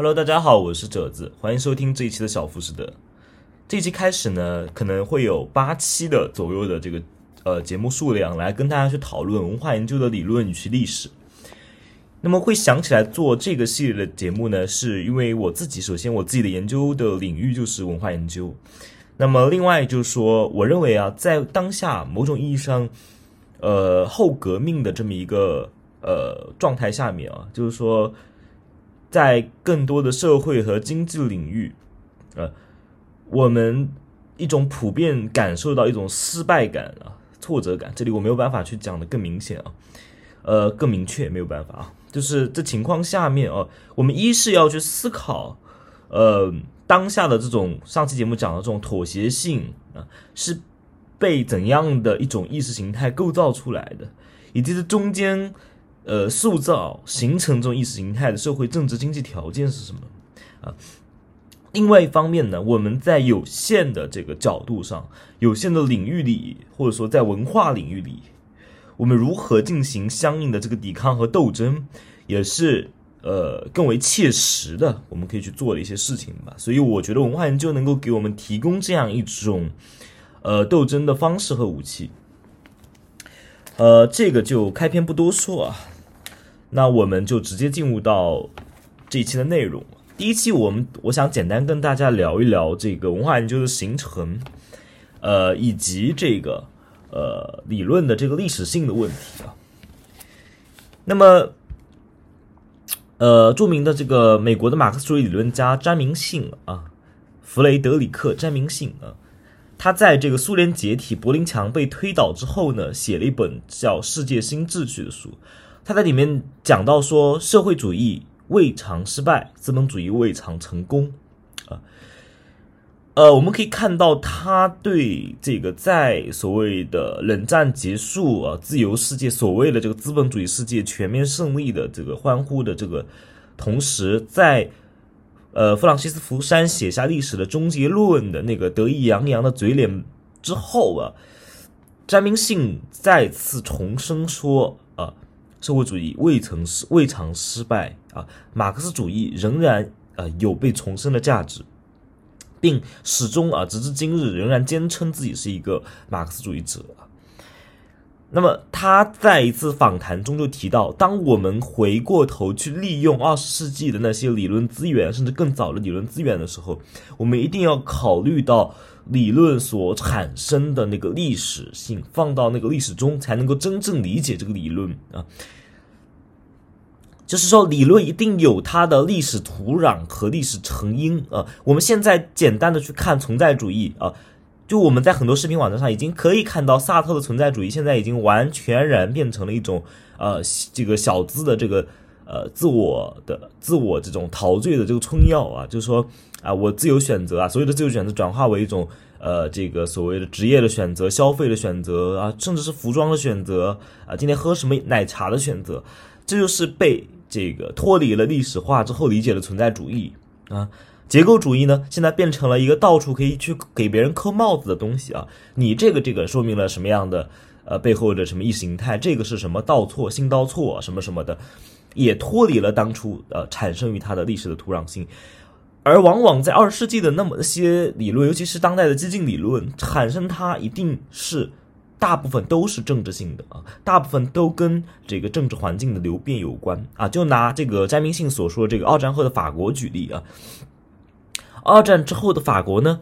Hello，大家好，我是褶子，欢迎收听这一期的小富士德。这一期开始呢，可能会有八期的左右的这个呃节目数量，来跟大家去讨论文化研究的理论与其历史。那么会想起来做这个系列的节目呢，是因为我自己首先我自己的研究的领域就是文化研究。那么另外就是说，我认为啊，在当下某种意义上，呃，后革命的这么一个呃状态下面啊，就是说，在更多的社会和经济领域，呃，我们一种普遍感受到一种失败感啊、挫折感。这里我没有办法去讲的更明显啊，呃，更明确没有办法啊。就是这情况下面啊，我们一是要去思考，呃，当下的这种上期节目讲的这种妥协性啊，是被怎样的一种意识形态构造出来的，以及这中间呃塑造形成这种意识形态的社会政治经济条件是什么啊？另外一方面呢，我们在有限的这个角度上、有限的领域里，或者说在文化领域里。我们如何进行相应的这个抵抗和斗争，也是呃更为切实的，我们可以去做的一些事情吧。所以我觉得文化研究能够给我们提供这样一种呃斗争的方式和武器。呃，这个就开篇不多说啊，那我们就直接进入到这一期的内容。第一期我们我想简单跟大家聊一聊这个文化研究的形成，呃，以及这个。呃，理论的这个历史性的问题啊，那么，呃，著名的这个美国的马克思主义理论家詹明信啊，弗雷德里克詹明信啊，他在这个苏联解体、柏林墙被推倒之后呢，写了一本叫《世界新秩序》的书，他在里面讲到说，社会主义未尝失败，资本主义未尝成功。啊呃，我们可以看到，他对这个在所谓的冷战结束啊，自由世界所谓的这个资本主义世界全面胜利的这个欢呼的这个同时，在呃弗朗西斯福山写下历史的终结论的那个得意洋洋的嘴脸之后啊，詹明信再次重申说，社会主义未曾失未尝失败啊，马克思主义仍然呃有被重生的价值。并始终啊，直至今日仍然坚称自己是一个马克思主义者。那么他在一次访谈中就提到，当我们回过头去利用二十世纪的那些理论资源，甚至更早的理论资源的时候，我们一定要考虑到理论所产生的那个历史性，放到那个历史中，才能够真正理解这个理论啊。就是说，理论一定有它的历史土壤和历史成因啊。我们现在简单的去看存在主义啊，就我们在很多视频网站上已经可以看到，萨特的存在主义现在已经完全然变成了一种呃这个小资的这个呃自我的自我这种陶醉的这个春药啊。就是说啊，我自由选择啊，所有的自由选择转化为一种呃这个所谓的职业的选择、消费的选择啊，甚至是服装的选择啊，今天喝什么奶茶的选择，这就是被。这个脱离了历史化之后理解的存在主义啊，结构主义呢，现在变成了一个到处可以去给别人扣帽子的东西啊。你这个这个说明了什么样的呃背后的什么意识形态？这个是什么倒错、新倒错什么什么的，也脱离了当初呃产生于它的历史的土壤性。而往往在二十世纪的那么些理论，尤其是当代的激进理论，产生它一定是。大部分都是政治性的啊，大部分都跟这个政治环境的流变有关啊。就拿这个詹明信所说这个二战后的法国举例啊，二战之后的法国呢，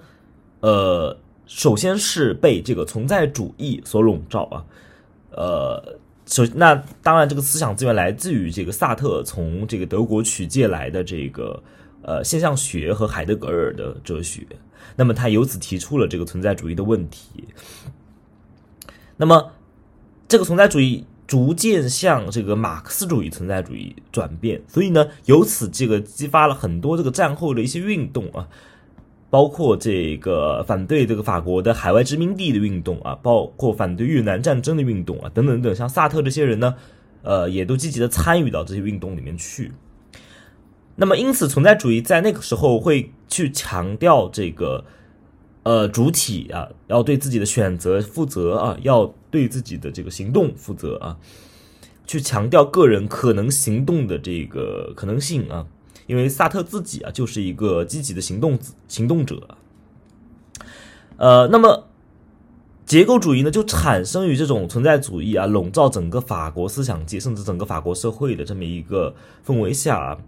呃，首先是被这个存在主义所笼罩啊，呃，首那当然这个思想资源来自于这个萨特从这个德国取借来的这个呃现象学和海德格尔的哲学，那么他由此提出了这个存在主义的问题。那么，这个存在主义逐渐向这个马克思主义存在主义转变，所以呢，由此这个激发了很多这个战后的一些运动啊，包括这个反对这个法国的海外殖民地的运动啊，包括反对越南战争的运动啊，等等等，像萨特这些人呢，呃，也都积极的参与到这些运动里面去。那么，因此存在主义在那个时候会去强调这个。呃，主体啊，要对自己的选择负责啊，要对自己的这个行动负责啊，去强调个人可能行动的这个可能性啊，因为萨特自己啊就是一个积极的行动行动者。呃，那么结构主义呢，就产生于这种存在主义啊笼罩整个法国思想界，甚至整个法国社会的这么一个氛围下啊。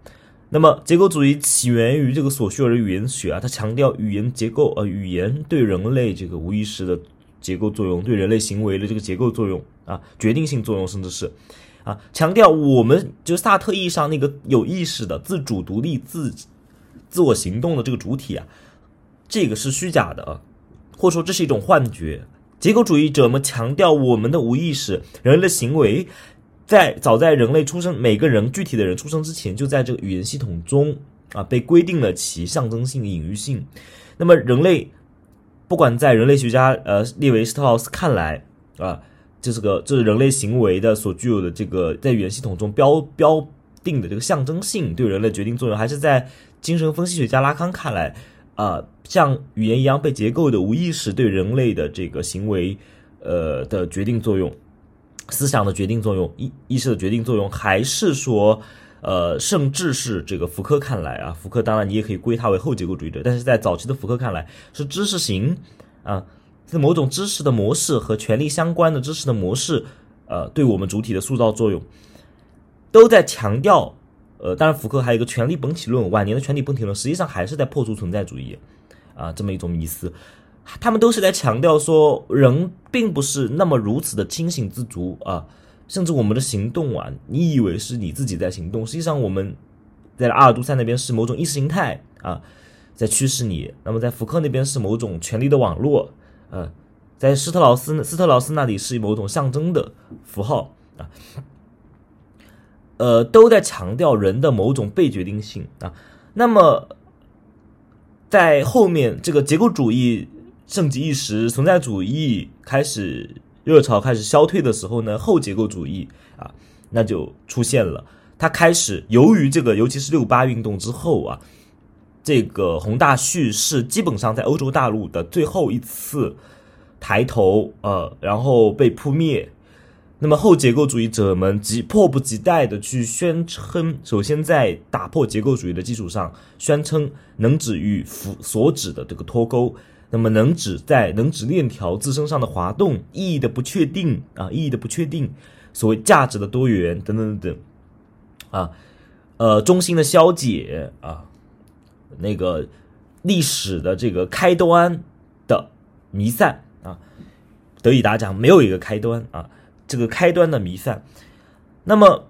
那么结构主义起源于这个索绪尔的语言学啊，它强调语言结构，呃，语言对人类这个无意识的结构作用，对人类行为的这个结构作用啊，决定性作用，甚至是啊，强调我们就萨特意义上那个有意识的、自主独立、自自我行动的这个主体啊，这个是虚假的。或者说这是一种幻觉，结构主义者们强调我们的无意识，人类的行为，在早在人类出生，每个人具体的人出生之前，就在这个语言系统中啊被规定了其象征性、隐喻性。那么人类，不管在人类学家呃列维斯特劳斯看来啊，这是个这是人类行为的所具有的这个在语言系统中标标定的这个象征性对人类决定作用，还是在精神分析学家拉康看来。啊，像语言一样被结构的无意识对人类的这个行为，呃的决定作用，思想的决定作用，意意识的决定作用，还是说，呃，甚至是这个福柯看来啊，福柯当然你也可以归他为后结构主义者，但是在早期的福柯看来，是知识型啊，某种知识的模式和权力相关的知识的模式，呃，对我们主体的塑造作用，都在强调。呃，当然，福克还有一个权力本体论，晚年的权力本体论实际上还是在破除存在主义，啊，这么一种迷思。他们都是在强调说，人并不是那么如此的清醒自足啊，甚至我们的行动啊，你以为是你自己在行动，实际上我们在阿尔都塞那边是某种意识形态啊，在驱使你；那么在福克那边是某种权力的网络，呃，在施特劳斯斯特劳斯那里是某种象征的符号啊。呃，都在强调人的某种被决定性啊。那么，在后面这个结构主义盛极一时，存在主义开始热潮开始消退的时候呢，后结构主义啊，那就出现了。它开始由于这个，尤其是六八运动之后啊，这个宏大叙事基本上在欧洲大陆的最后一次抬头，呃，然后被扑灭。那么后结构主义者们急迫不及待的去宣称，首先在打破结构主义的基础上，宣称能指与符所指的这个脱钩，那么能指在能指链条自身上的滑动，意义的不确定啊，意义的不确定，所谓价值的多元等等等等，啊，呃，中心的消解啊，那个历史的这个开端的弥散啊，德里达讲没有一个开端啊。这个开端的弥散，那么，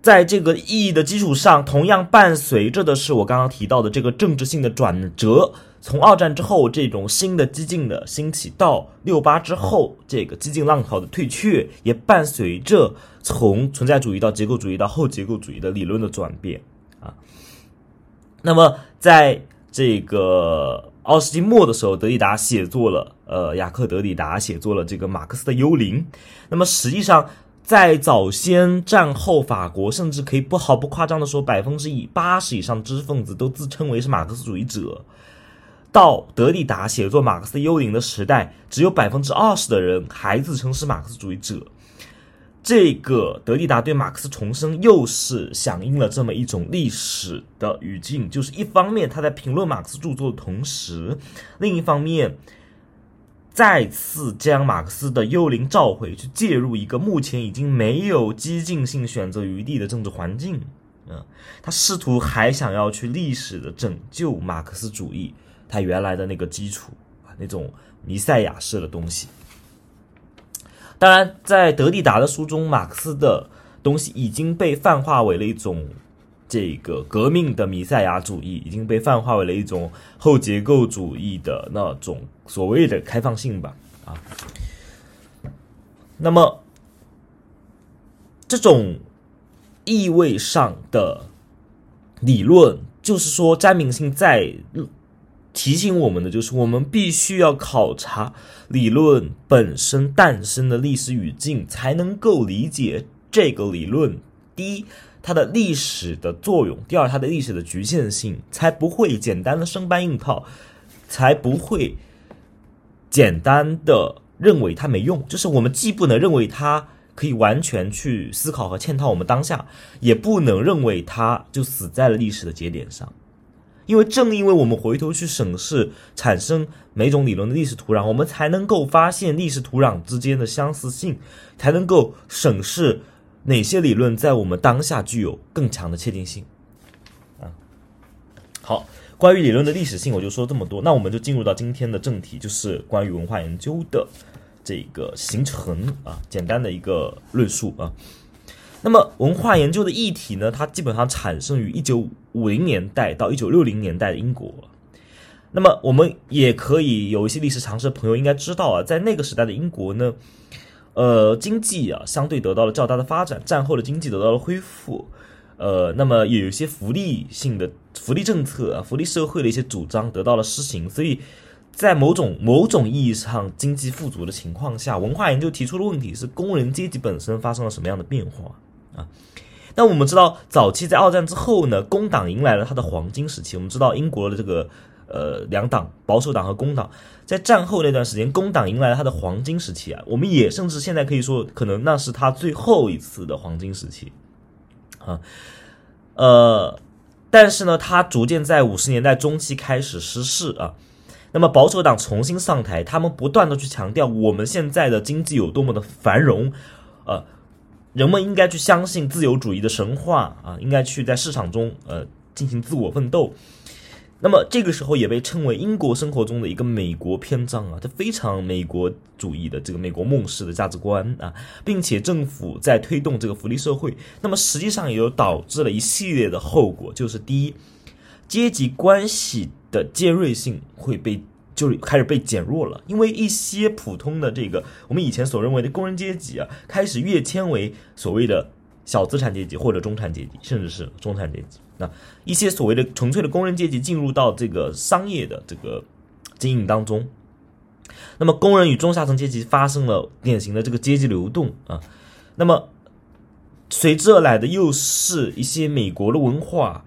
在这个意义的基础上，同样伴随着的是我刚刚提到的这个政治性的转折。从二战之后这种新的激进的兴起，到六八之后这个激进浪潮的退却，也伴随着从存在主义到结构主义到后结构主义的理论的转变啊。那么，在这个。二十世纪末的时候，德里达写作了，呃，雅克·德里达写作了这个《马克思的幽灵》。那么，实际上在早先战后法国，甚至可以不毫不夸张的说，百分之以八十以上知识分子都自称为是马克思主义者。到德里达写作《马克思幽灵》的时代，只有百分之二十的人还自称是马克思主义者。这个德里达对马克思重生，又是响应了这么一种历史的语境，就是一方面他在评论马克思著作的同时，另一方面再次将马克思的幽灵召回，去介入一个目前已经没有激进性选择余地的政治环境。嗯，他试图还想要去历史的拯救马克思主义，他原来的那个基础啊，那种弥赛亚式的东西。当然，在德里达的书中，马克思的东西已经被泛化为了一种这个革命的弥赛亚主义，已经被泛化为了一种后结构主义的那种所谓的开放性吧。啊，那么这种意味上的理论，就是说詹明性在。提醒我们的就是，我们必须要考察理论本身诞生的历史语境，才能够理解这个理论。第一，它的历史的作用；第二，它的历史的局限性，才不会简单的生搬硬套，才不会简单的认为它没用。就是我们既不能认为它可以完全去思考和嵌套我们当下，也不能认为它就死在了历史的节点上。因为正因为我们回头去审视产生每种理论的历史土壤，我们才能够发现历史土壤之间的相似性，才能够审视哪些理论在我们当下具有更强的切近性。啊，好，关于理论的历史性，我就说这么多。那我们就进入到今天的正题，就是关于文化研究的这个形成啊，简单的一个论述啊。那么文化研究的议题呢，它基本上产生于一九五五零年代到一九六零年代的英国。那么我们也可以有一些历史常识的朋友应该知道啊，在那个时代的英国呢，呃，经济啊相对得到了较大的发展，战后的经济得到了恢复，呃，那么也有一些福利性的福利政策啊，福利社会的一些主张得到了施行，所以在某种某种意义上经济富足的情况下，文化研究提出的问题是工人阶级本身发生了什么样的变化？啊，那我们知道，早期在二战之后呢，工党迎来了它的黄金时期。我们知道，英国的这个呃两党，保守党和工党，在战后那段时间，工党迎来了它的黄金时期啊。我们也甚至现在可以说，可能那是他最后一次的黄金时期啊。呃，但是呢，他逐渐在五十年代中期开始失势啊。那么保守党重新上台，他们不断的去强调我们现在的经济有多么的繁荣，呃。人们应该去相信自由主义的神话啊，应该去在市场中呃进行自我奋斗。那么这个时候也被称为英国生活中的一个美国篇章啊，它非常美国主义的这个美国梦式的价值观啊，并且政府在推动这个福利社会。那么实际上也就导致了一系列的后果，就是第一，阶级关系的尖锐性会被。就开始被减弱了，因为一些普通的这个我们以前所认为的工人阶级啊，开始跃迁为所谓的小资产阶级或者中产阶级，甚至是中产阶级。那一些所谓的纯粹的工人阶级进入到这个商业的这个经营当中，那么工人与中下层阶级发生了典型的这个阶级流动啊。那么随之而来的又是一些美国的文化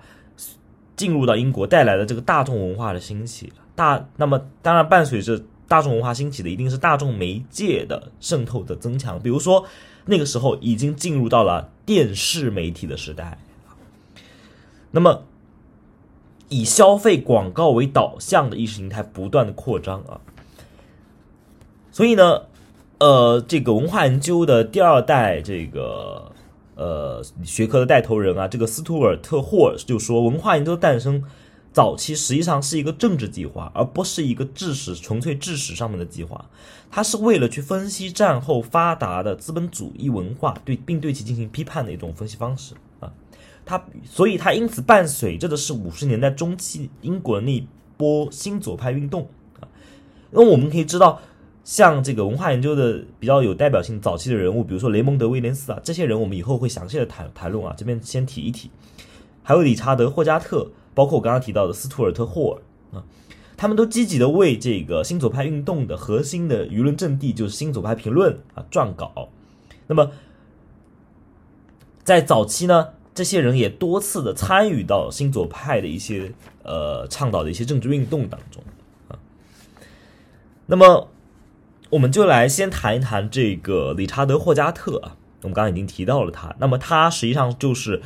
进入到英国带来的这个大众文化的兴起。大那么当然伴随着大众文化兴起的一定是大众媒介的渗透的增强，比如说那个时候已经进入到了电视媒体的时代，那么以消费广告为导向的意识形态不断的扩张啊，所以呢，呃，这个文化研究的第二代这个呃学科的带头人啊，这个斯图尔特霍尔就说文化研究的诞生。早期实际上是一个政治计划，而不是一个致史纯粹致史上面的计划。它是为了去分析战后发达的资本主义文化，对并对其进行批判的一种分析方式啊。它所以它因此伴随着的是五十年代中期英国那一波新左派运动啊。那我们可以知道，像这个文化研究的比较有代表性早期的人物，比如说雷蒙德·威廉斯啊，这些人我们以后会详细的谈谈论啊。这边先提一提，还有理查德·霍加特。包括我刚刚提到的斯图尔特·霍尔啊，他们都积极的为这个新左派运动的核心的舆论阵地，就是新左派评论啊撰稿。那么在早期呢，这些人也多次的参与到新左派的一些呃倡导的一些政治运动当中啊。那么我们就来先谈一谈这个理查德·霍加特啊，我们刚刚已经提到了他，那么他实际上就是。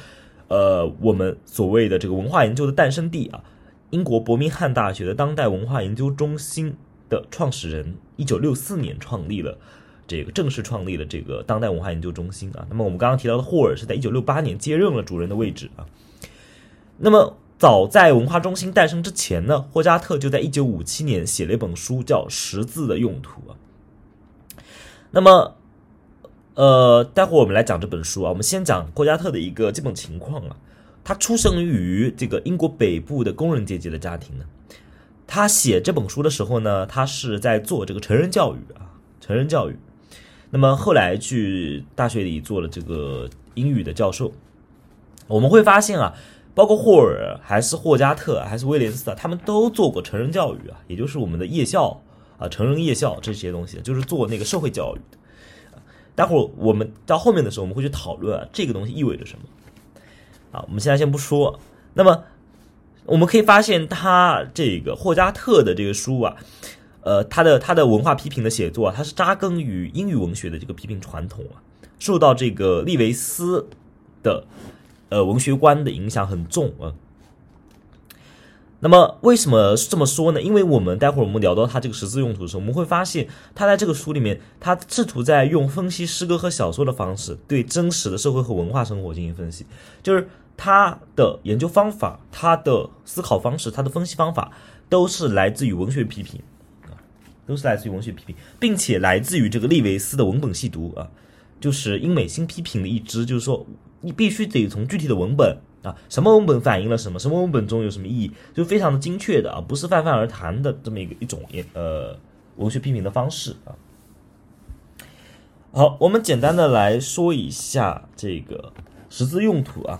呃，我们所谓的这个文化研究的诞生地啊，英国伯明翰大学的当代文化研究中心的创始人，一九六四年创立了这个正式创立了这个当代文化研究中心啊。那么我们刚刚提到的霍尔是在一九六八年接任了主任的位置啊。那么早在文化中心诞生之前呢，霍加特就在一九五七年写了一本书，叫《识字的用途》啊。那么。呃，待会儿我们来讲这本书啊。我们先讲霍加特的一个基本情况啊。他出生于这个英国北部的工人阶级的家庭呢。他写这本书的时候呢，他是在做这个成人教育啊，成人教育。那么后来去大学里做了这个英语的教授。我们会发现啊，包括霍尔还是霍加特还是威廉斯啊，他们都做过成人教育啊，也就是我们的夜校啊，成人夜校这些东西，就是做那个社会教育的。待会儿我们到后面的时候，我们会去讨论啊，这个东西意味着什么。啊，我们现在先不说。那么我们可以发现，他这个霍加特的这个书啊，呃，他的他的文化批评的写作啊，他是扎根于英语文学的这个批评传统啊。受到这个利维斯的呃文学观的影响很重啊。那么为什么这么说呢？因为我们待会儿我们聊到他这个十字用途的时候，我们会发现他在这个书里面，他试图在用分析诗歌和小说的方式，对真实的社会和文化生活进行分析。就是他的研究方法、他的思考方式、他的分析方法，都是来自于文学批评啊，都是来自于文学批评，并且来自于这个利维斯的文本细读啊，就是英美新批评的一支，就是说你必须得从具体的文本。啊，什么文本反映了什么？什么文本中有什么意义？就非常的精确的啊，不是泛泛而谈的这么一个一种也呃文学批评的方式啊。好，我们简单的来说一下这个十字用途啊，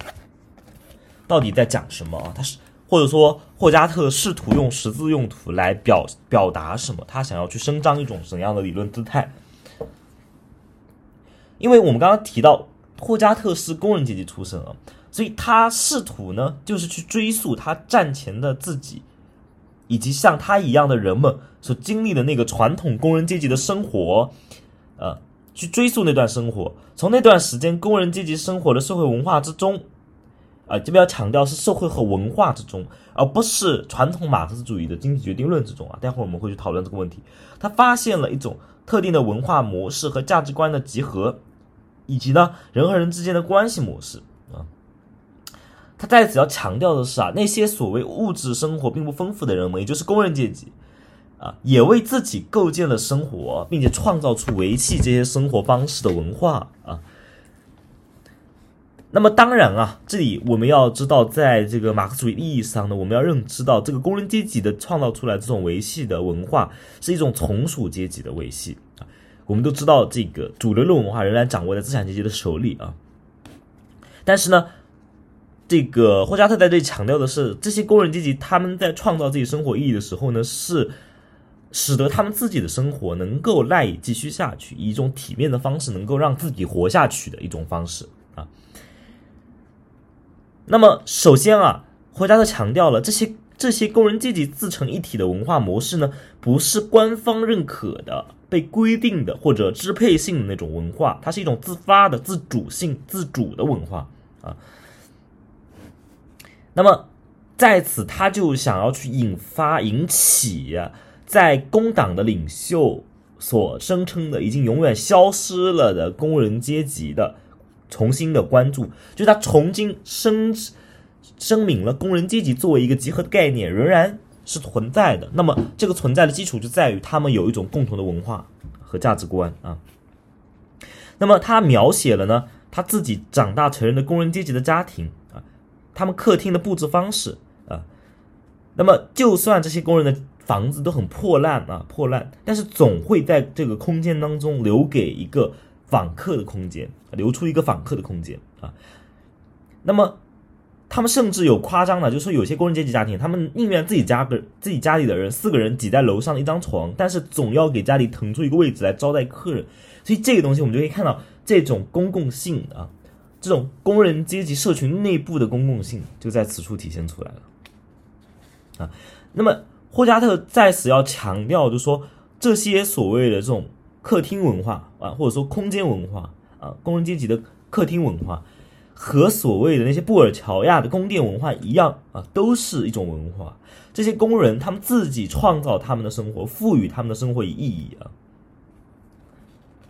到底在讲什么啊？他是或者说霍加特试图用十字用途来表表达什么？他想要去伸张一种怎样的理论姿态？因为我们刚刚提到霍加特是工人阶级出身啊。所以他试图呢，就是去追溯他战前的自己，以及像他一样的人们所经历的那个传统工人阶级的生活，呃，去追溯那段生活，从那段时间工人阶级生活的社会文化之中，啊，这边要强调是社会和文化之中，而不是传统马克思主义的经济决定论之中啊。待会儿我们会去讨论这个问题。他发现了一种特定的文化模式和价值观的集合，以及呢人和人之间的关系模式。他在此要强调的是啊，那些所谓物质生活并不丰富的人们，也就是工人阶级，啊，也为自己构建了生活，并且创造出维系这些生活方式的文化啊。那么当然啊，这里我们要知道，在这个马克思主义意义上呢，我们要认知到，这个工人阶级的创造出来这种维系的文化，是一种从属阶级的维系啊。我们都知道，这个主流的文化仍然掌握在资产阶级的手里啊，但是呢。这个霍加特在这里强调的是，这些工人阶级他们在创造自己生活意义的时候呢，是使得他们自己的生活能够赖以继续下去，以一种体面的方式能够让自己活下去的一种方式啊。那么，首先啊，霍加特强调了这些这些工人阶级自成一体的文化模式呢，不是官方认可的、被规定的或者支配性的那种文化，它是一种自发的、自主性、自主的文化啊。那么，在此，他就想要去引发、引起在工党的领袖所声称的已经永远消失了的工人阶级的重新的关注，就是他重新声声明了工人阶级作为一个集合的概念仍然是存在的。那么，这个存在的基础就在于他们有一种共同的文化和价值观啊。那么，他描写了呢他自己长大成人的工人阶级的家庭。他们客厅的布置方式啊，那么就算这些工人的房子都很破烂啊，破烂，但是总会在这个空间当中留给一个访客的空间，留出一个访客的空间啊。那么他们甚至有夸张的，就是说有些工人阶级家庭，他们宁愿自己家个自己家里的人四个人挤在楼上的一张床，但是总要给家里腾出一个位置来招待客人。所以这个东西我们就可以看到这种公共性啊。这种工人阶级社群内部的公共性就在此处体现出来了，啊，那么霍加特在此要强调，就说这些所谓的这种客厅文化啊，或者说空间文化啊，工人阶级的客厅文化，和所谓的那些布尔乔亚的宫殿文化一样啊，都是一种文化。这些工人他们自己创造他们的生活，赋予他们的生活以意义啊。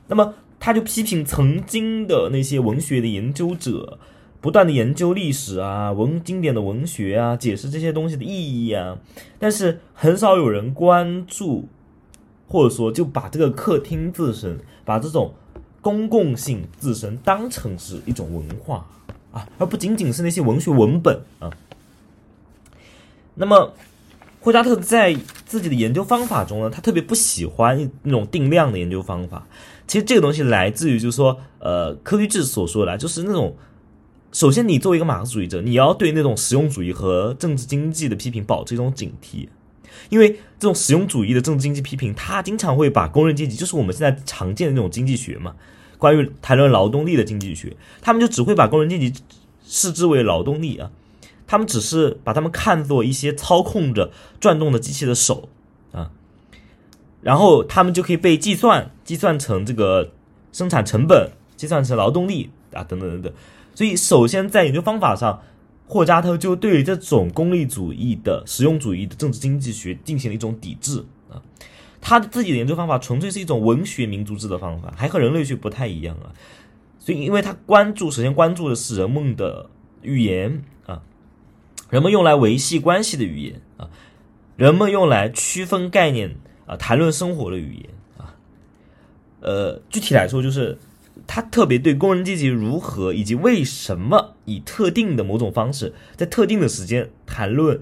那么。他就批评曾经的那些文学的研究者，不断的研究历史啊、文经典的文学啊，解释这些东西的意义啊，但是很少有人关注，或者说就把这个客厅自身，把这种公共性自身当成是一种文化啊，而不仅仅是那些文学文本啊。那么，霍加特在自己的研究方法中呢，他特别不喜欢那种定量的研究方法。其实这个东西来自于，就是说，呃，柯律治所说的，就是那种，首先你作为一个马克思主义者，你要对那种实用主义和政治经济的批评保持一种警惕，因为这种实用主义的政治经济批评，它经常会把工人阶级，就是我们现在常见的那种经济学嘛，关于谈论劳动力的经济学，他们就只会把工人阶级视之为劳动力啊，他们只是把他们看作一些操控着转动的机器的手啊。然后他们就可以被计算，计算成这个生产成本计算成劳动力啊，等等等等。所以，首先在研究方法上，霍加特就对于这种功利主义的实用主义的政治经济学进行了一种抵制啊。他的自己的研究方法纯粹是一种文学民族志的方法，还和人类学不太一样啊。所以，因为他关注，首先关注的是人们的语言啊，人们用来维系关系的语言啊，人们用来区分概念啊，谈论生活的语言。呃，具体来说，就是他特别对工人阶级如何以及为什么以特定的某种方式，在特定的时间谈论。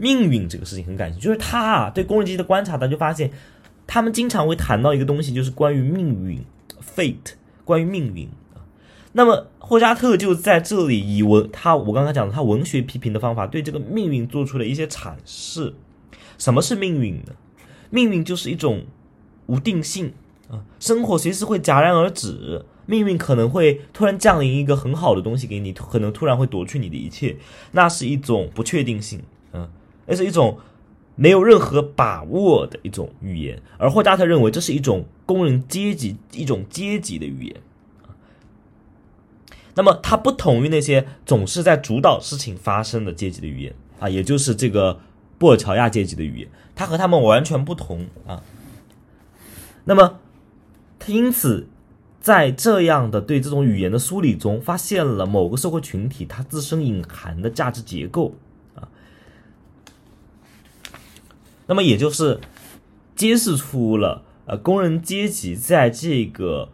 命运这个事情很感兴趣，就是他啊对工人阶级的观察，他就发现他们经常会谈到一个东西，就是关于命运 （fate），关于命运。那么霍加特就在这里以文他我刚才讲的他文学批评的方法，对这个命运做出了一些阐释。什么是命运呢？命运就是一种无定性啊，生活随时会戛然而止，命运可能会突然降临一个很好的东西给你，可能突然会夺去你的一切，那是一种不确定性，嗯。那是一种没有任何把握的一种语言，而霍加特认为这是一种工人阶级一种阶级的语言。那么它不同于那些总是在主导事情发生的阶级的语言啊，也就是这个布尔乔亚阶级的语言，它和他们完全不同啊。那么因此在这样的对这种语言的梳理中，发现了某个社会群体它自身隐含的价值结构啊。那么也就是揭示出了，呃，工人阶级在这个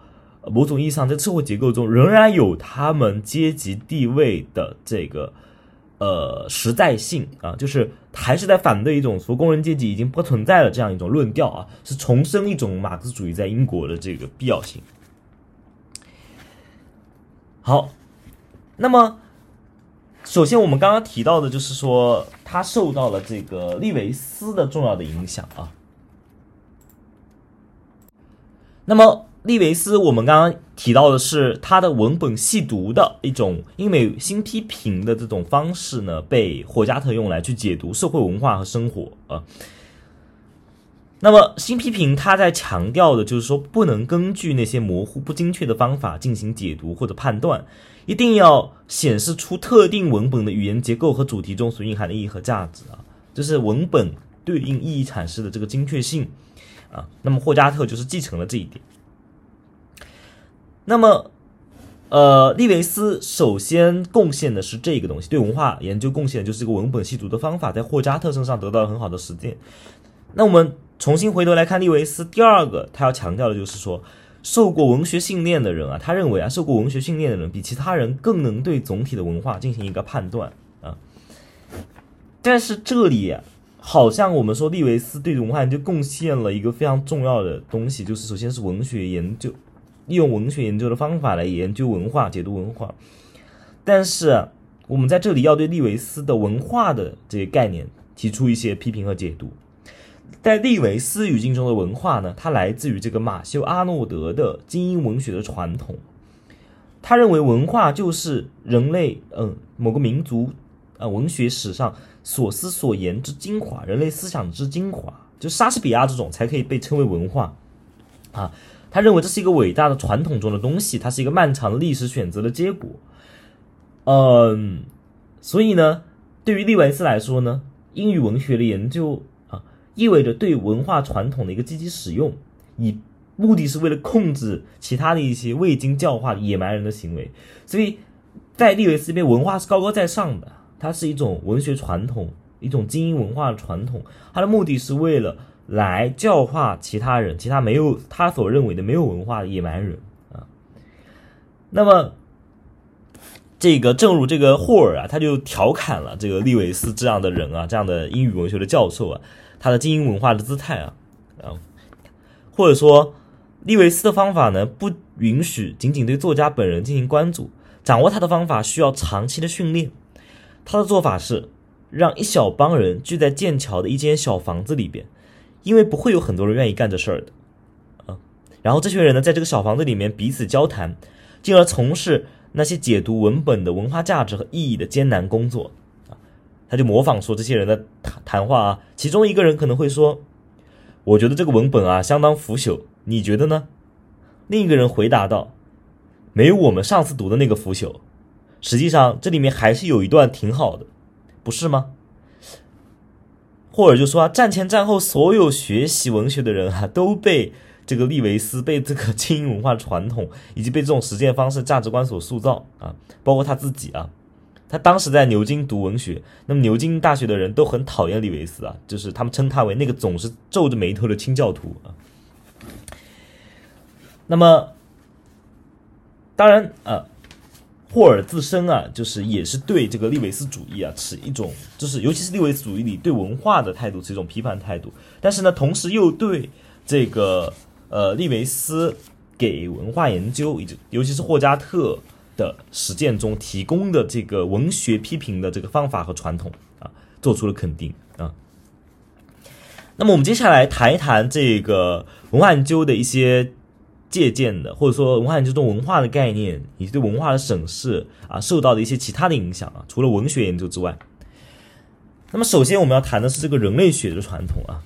某种意义上在社会结构中仍然有他们阶级地位的这个呃实在性啊，就是还是在反对一种说工人阶级已经不存在了这样一种论调啊，是重申一种马克思主义在英国的这个必要性。好，那么。首先，我们刚刚提到的就是说，他受到了这个利维斯的重要的影响啊。那么，利维斯，我们刚刚提到的是他的文本细读的一种英美新批评的这种方式呢，被霍加特用来去解读社会文化和生活啊。那么，新批评他在强调的就是说，不能根据那些模糊不精确的方法进行解读或者判断。一定要显示出特定文本的语言结构和主题中所蕴含的意义和价值啊，这是文本对应意义阐释的这个精确性啊。那么霍加特就是继承了这一点。那么，呃，利维斯首先贡献的是这个东西，对文化研究贡献就是这个文本细读的方法，在霍加特身上得到了很好的实践。那我们重新回头来看利维斯，第二个他要强调的就是说。受过文学训练的人啊，他认为啊，受过文学训练的人比其他人更能对总体的文化进行一个判断啊。但是这里好像我们说利维斯对文化研究贡献了一个非常重要的东西，就是首先是文学研究，利用文学研究的方法来研究文化、解读文化。但是我们在这里要对利维斯的文化的这些概念提出一些批评和解读。在利维斯语境中的文化呢，它来自于这个马修·阿诺德的精英文学的传统。他认为文化就是人类，嗯，某个民族，呃，文学史上所思所言之精华，人类思想之精华，就莎士比亚这种才可以被称为文化。啊，他认为这是一个伟大的传统中的东西，它是一个漫长的历史选择的结果。嗯，所以呢，对于利维斯来说呢，英语文学的研究啊。意味着对文化传统的一个积极使用，以目的是为了控制其他的一些未经教化野蛮人的行为。所以在利维斯这边，文化是高高在上的，它是一种文学传统，一种精英文化的传统。它的目的是为了来教化其他人，其他没有他所认为的没有文化的野蛮人啊。那么，这个正如这个霍尔啊，他就调侃了这个利维斯这样的人啊，这样的英语文学的教授啊。他的精英文化的姿态啊，啊，或者说利维斯的方法呢，不允许仅仅对作家本人进行关注。掌握他的方法需要长期的训练。他的做法是让一小帮人聚在剑桥的一间小房子里边，因为不会有很多人愿意干这事儿的啊。然后这群人呢，在这个小房子里面彼此交谈，进而从事那些解读文本的文化价值和意义的艰难工作。他就模仿说这些人的谈谈话啊，其中一个人可能会说：“我觉得这个文本啊相当腐朽，你觉得呢？”另一个人回答道：“没有我们上次读的那个腐朽。实际上，这里面还是有一段挺好的，不是吗？或者就说啊，战前战后，所有学习文学的人啊，都被这个利维斯、被这个精英文化传统以及被这种实践方式、价值观所塑造啊，包括他自己啊。他当时在牛津读文学，那么牛津大学的人都很讨厌利维斯啊，就是他们称他为那个总是皱着眉头的清教徒啊。那么，当然啊，霍尔自身啊，就是也是对这个利维斯主义啊持一种，就是尤其是利维斯主义里对文化的态度是一种批判态度，但是呢，同时又对这个呃利维斯给文化研究以及尤其是霍加特。的实践中提供的这个文学批评的这个方法和传统啊，做出了肯定啊。那么我们接下来谈一谈这个文化研究的一些借鉴的，或者说文化研究中文化的概念以及对文化的审视啊，受到的一些其他的影响啊，除了文学研究之外。那么首先我们要谈的是这个人类学的传统啊。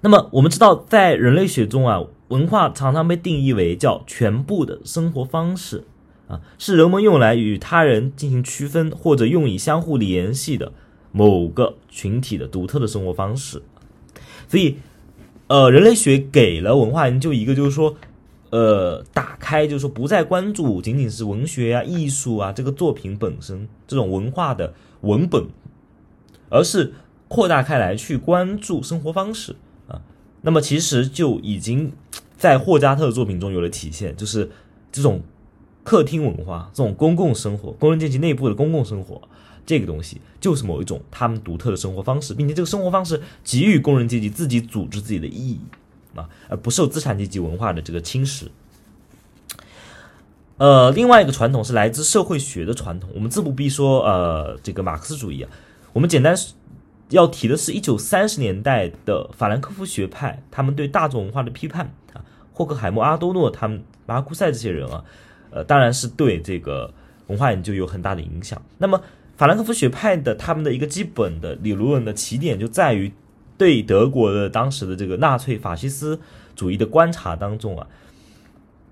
那么我们知道，在人类学中啊，文化常常被定义为叫全部的生活方式。啊，是人们用来与他人进行区分，或者用以相互联系的某个群体的独特的生活方式。所以，呃，人类学给了文化研究一个，就是说，呃，打开，就是说，不再关注仅仅是文学啊、艺术啊这个作品本身这种文化的文本，而是扩大开来去关注生活方式啊。那么，其实就已经在霍加特的作品中有了体现，就是这种。客厅文化这种公共生活，工人阶级内部的公共生活，这个东西就是某一种他们独特的生活方式，并且这个生活方式给予工人阶级自己组织自己的意义啊，而不受资产阶级文化的这个侵蚀。呃，另外一个传统是来自社会学的传统，我们自不必说，呃，这个马克思主义啊，我们简单要提的是一九三十年代的法兰克福学派，他们对大众文化的批判啊，霍克海默、阿多诺他们、马库塞这些人啊。呃，当然是对这个文化研究有很大的影响。那么，法兰克福学派的他们的一个基本的理论的起点就在于对德国的当时的这个纳粹法西斯主义的观察当中啊，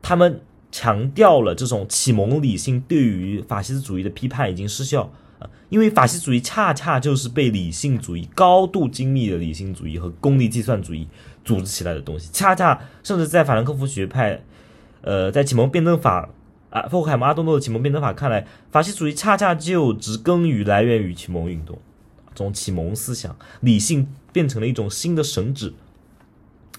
他们强调了这种启蒙理性对于法西斯主义的批判已经失效啊，因为法西斯主义恰恰就是被理性主义高度精密的理性主义和功利计算主义组织起来的东西，恰恰甚至在法兰克福学派，呃，在启蒙辩证法。啊，包括海马、阿多诺的启蒙辩证法看来，法西主义恰恰就植根于、来源于启蒙运动，这种启蒙思想，理性变成了一种新的神旨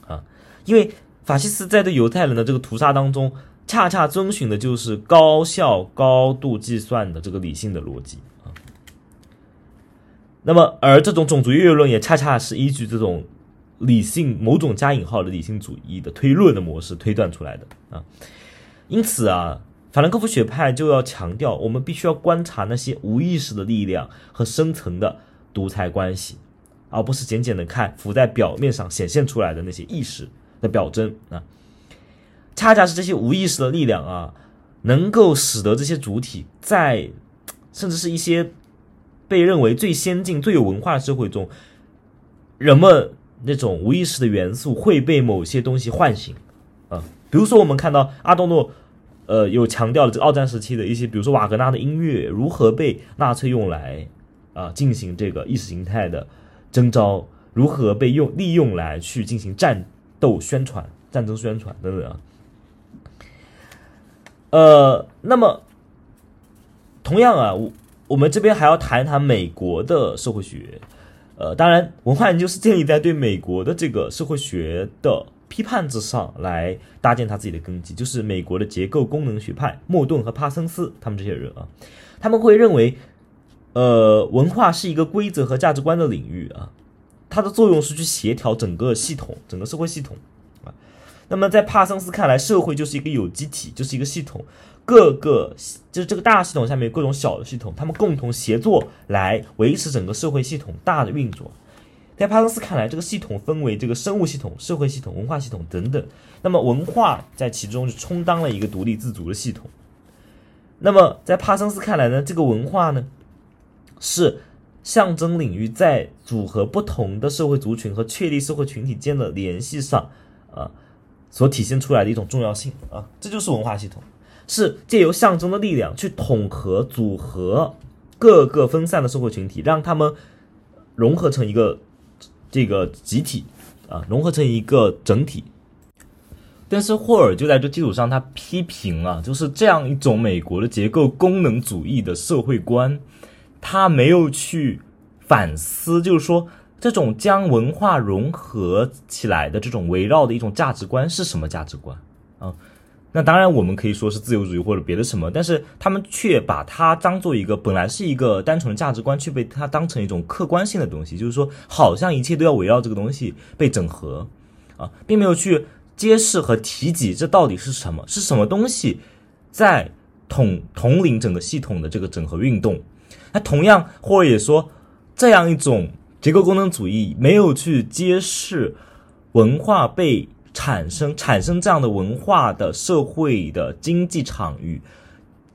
啊！因为法西斯在对犹太人的这个屠杀当中，恰恰遵循的就是高效、高度计算的这个理性的逻辑啊。那么，而这种种族优越论也恰恰是依据这种理性某种加引号的理性主义的推论的模式推断出来的啊。因此啊。法兰克福学派就要强调，我们必须要观察那些无意识的力量和深层的独裁关系，而不是简简的看浮在表面上显现出来的那些意识的表征啊。恰恰是这些无意识的力量啊，能够使得这些主体在甚至是一些被认为最先进、最有文化的社会中，人们那种无意识的元素会被某些东西唤醒啊。比如说，我们看到阿多诺。呃，有强调了这二战时期的一些，比如说瓦格纳的音乐如何被纳粹用来啊进行这个意识形态的征召，如何被用利用来去进行战斗宣传、战争宣传等等啊。呃，那么同样啊，我我们这边还要谈一谈美国的社会学。呃，当然，文化研究是建立在对美国的这个社会学的。批判之上来搭建他自己的根基，就是美国的结构功能学派，莫顿和帕森斯他们这些人啊，他们会认为，呃，文化是一个规则和价值观的领域啊，它的作用是去协调整个系统，整个社会系统啊。那么在帕森斯看来，社会就是一个有机体，就是一个系统，各个就是这个大系统下面各种小的系统，他们共同协作来维持整个社会系统大的运作。在帕森斯看来，这个系统分为这个生物系统、社会系统、文化系统等等。那么文化在其中就充当了一个独立自主的系统。那么在帕森斯看来呢，这个文化呢是象征领域在组合不同的社会族群和确立社会群体间的联系上啊所体现出来的一种重要性啊，这就是文化系统。是借由象征的力量去统合、组合各个分散的社会群体，让他们融合成一个这个集体啊，融合成一个整体。但是霍尔就在这基础上，他批评啊，就是这样一种美国的结构功能主义的社会观，他没有去反思，就是说这种将文化融合起来的这种围绕的一种价值观是什么价值观啊？那当然我们可以说是自由主义或者别的什么，但是他们却把它当做一个本来是一个单纯的价值观，却被它当成一种客观性的东西，就是说好像一切都要围绕这个东西被整合啊，并没有去。揭示和提及这到底是什么？是什么东西在统统领整个系统的这个整合运动？那同样，霍尔也说，这样一种结构功能主义没有去揭示文化被产生、产生这样的文化的社会的经济场域、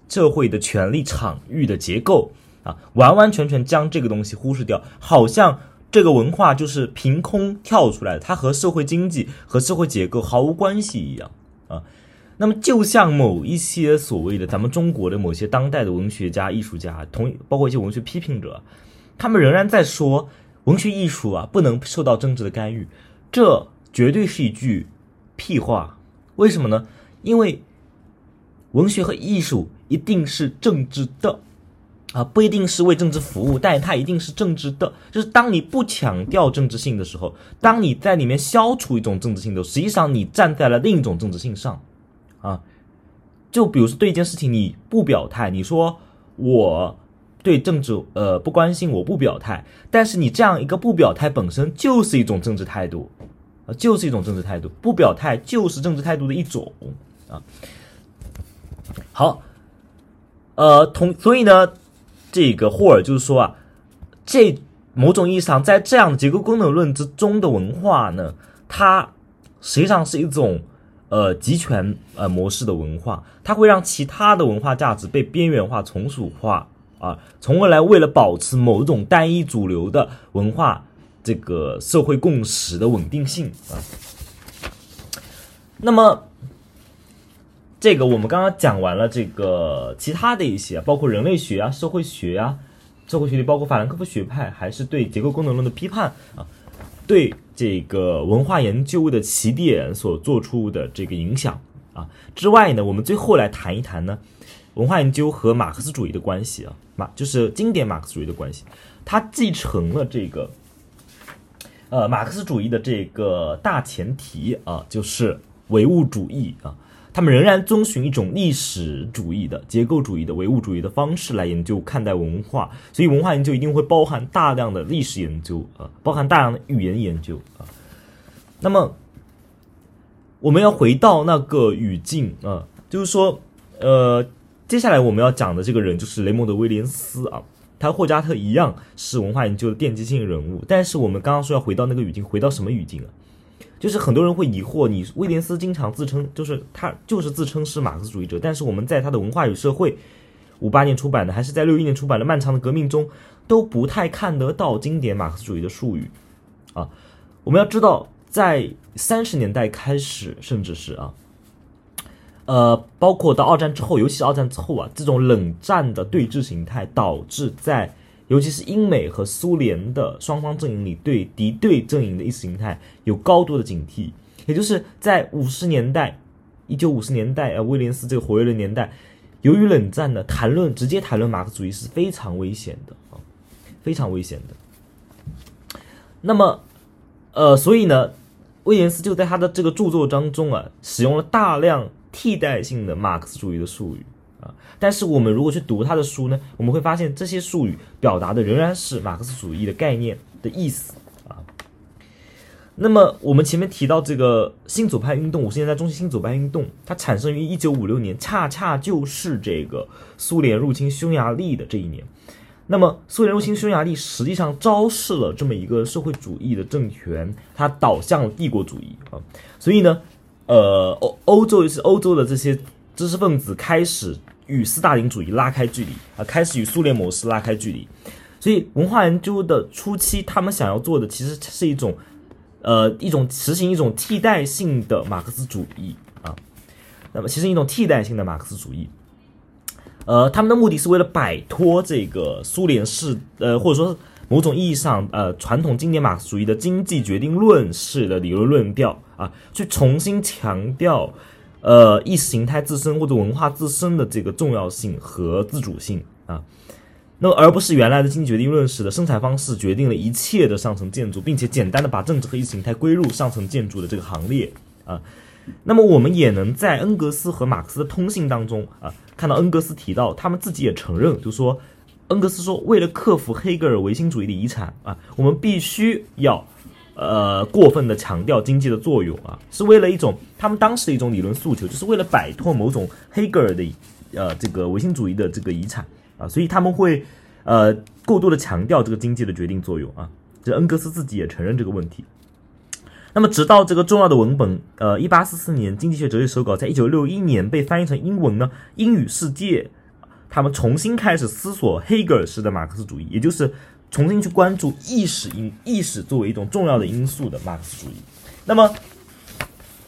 社会的权力场域的结构啊，完完全全将这个东西忽视掉，好像。这个文化就是凭空跳出来的，它和社会经济和社会结构毫无关系一样啊。那么，就像某一些所谓的咱们中国的某些当代的文学家、艺术家，同包括一些文学批评者，他们仍然在说文学艺术啊不能受到政治的干预，这绝对是一句屁话。为什么呢？因为文学和艺术一定是政治的。啊，不一定是为政治服务，但它一定是政治的。就是当你不强调政治性的时候，当你在里面消除一种政治性的，实际上你站在了另一种政治性上。啊，就比如说对一件事情你不表态，你说我对政治呃不关心，我不表态，但是你这样一个不表态本身就是一种政治态度，啊，就是一种政治态度，不表态就是政治态度的一种啊。好，呃，同所以呢。这个霍尔就是说啊，这某种意义上，在这样的结构功能论之中的文化呢，它实际上是一种呃集权呃模式的文化，它会让其他的文化价值被边缘化、从属化啊，从而来为了保持某种单一主流的文化这个社会共识的稳定性啊。那么。这个我们刚刚讲完了，这个其他的一些，包括人类学啊、社会学啊、社会学里包括法兰克福学派，还是对结构功能论的批判啊，对这个文化研究的起点所做出的这个影响啊之外呢，我们最后来谈一谈呢，文化研究和马克思主义的关系啊，马就是经典马克思主义的关系，它继承了这个呃马克思主义的这个大前提啊，就是唯物主义啊。他们仍然遵循一种历史主义的结构主义的唯物主义的方式来研究看待文化，所以文化研究一定会包含大量的历史研究啊，包含大量的语言研究啊。那么我们要回到那个语境啊，就是说，呃，接下来我们要讲的这个人就是雷蒙德·威廉斯啊，他霍加特一样是文化研究的奠基性人物，但是我们刚刚说要回到那个语境，回到什么语境啊？就是很多人会疑惑，你威廉斯经常自称，就是他就是自称是马克思主义者，但是我们在他的《文化与社会》五八年出版的，还是在六一年出版的《漫长的革命》中，都不太看得到经典马克思主义的术语啊。我们要知道，在三十年代开始，甚至是啊，呃，包括到二战之后，尤其是二战之后啊，这种冷战的对峙形态导致在。尤其是英美和苏联的双方阵营里，对敌对阵营的意识形态有高度的警惕。也就是在五十年代，一九五十年代，呃，威廉斯这个活跃的年代，由于冷战的谈论，直接谈论马克思主义是非常危险的啊，非常危险的。那么，呃，所以呢，威廉斯就在他的这个著作当中啊，使用了大量替代性的马克思主义的术语啊。但是我们如果去读他的书呢，我们会发现这些术语表达的仍然是马克思主义的概念的意思啊。那么我们前面提到这个新左派运动，五十年代中期新左派运动，它产生于一九五六年，恰恰就是这个苏联入侵匈牙利的这一年。那么苏联入侵匈牙利，实际上昭示了这么一个社会主义的政权，它导向了帝国主义啊。所以呢，呃，欧欧洲也是欧洲的这些知识分子开始。与斯大林主义拉开距离啊，开始与苏联模式拉开距离。所以文化研究的初期，他们想要做的其实是一种，呃，一种实行一种替代性的马克思主义啊。那么其实一种替代性的马克思主义。呃，他们的目的是为了摆脱这个苏联式，呃，或者说某种意义上，呃，传统经典马克思主义的经济决定论式的理论论调啊，去重新强调，呃，意识形态自身或者文化自身的这个重要性和自主性啊，那么而不是原来的经济决定论式的生产方式决定了一切的上层建筑，并且简单的把政治和意识形态归入上层建筑的这个行列啊。那么我们也能在恩格斯和马克思的通信当中啊，看到恩格斯提到，他们自己也承认，就说，恩格斯说，为了克服黑格尔唯心主义的遗产啊，我们必须要，呃，过分的强调经济的作用啊，是为了一种他们当时的一种理论诉求，就是为了摆脱某种黑格尔的，呃，这个唯心主义的这个遗产啊，所以他们会，呃，过度的强调这个经济的决定作用啊，这恩格斯自己也承认这个问题。那么，直到这个重要的文本，呃，一八四四年《经济学哲学手稿》在一九六一年被翻译成英文呢，英语世界，他们重新开始思索黑格尔式的马克思主义，也就是重新去关注意识因意识作为一种重要的因素的马克思主义。那么。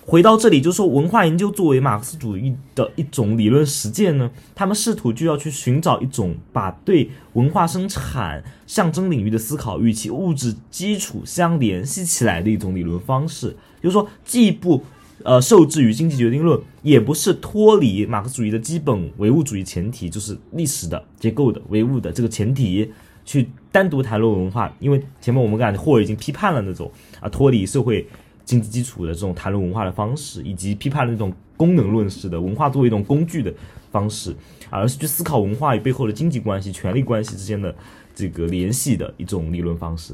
回到这里，就是说，文化研究作为马克思主义的一种理论实践呢，他们试图就要去寻找一种把对文化生产象征领域的思考与其物质基础相联系起来的一种理论方式。就是说，既不呃受制于经济决定论，也不是脱离马克思主义的基本唯物主义前提，就是历史的结构的唯物的这个前提去单独谈论文化。因为前面我们感觉霍尔已经批判了那种啊脱离社会。经济基础的这种谈论文化的方式，以及批判了那种功能论式的文化作为一种工具的方式，而是去思考文化与背后的经济关系、权力关系之间的这个联系的一种理论方式。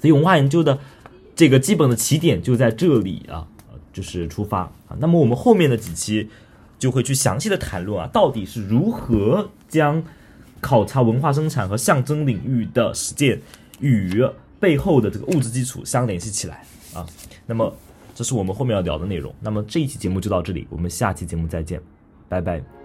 所以，文化研究的这个基本的起点就在这里啊，就是出发啊。那么，我们后面的几期就会去详细的谈论啊，到底是如何将考察文化生产和象征领域的实践与背后的这个物质基础相联系起来。啊，那么这是我们后面要聊的内容。那么这一期节目就到这里，我们下期节目再见，拜拜。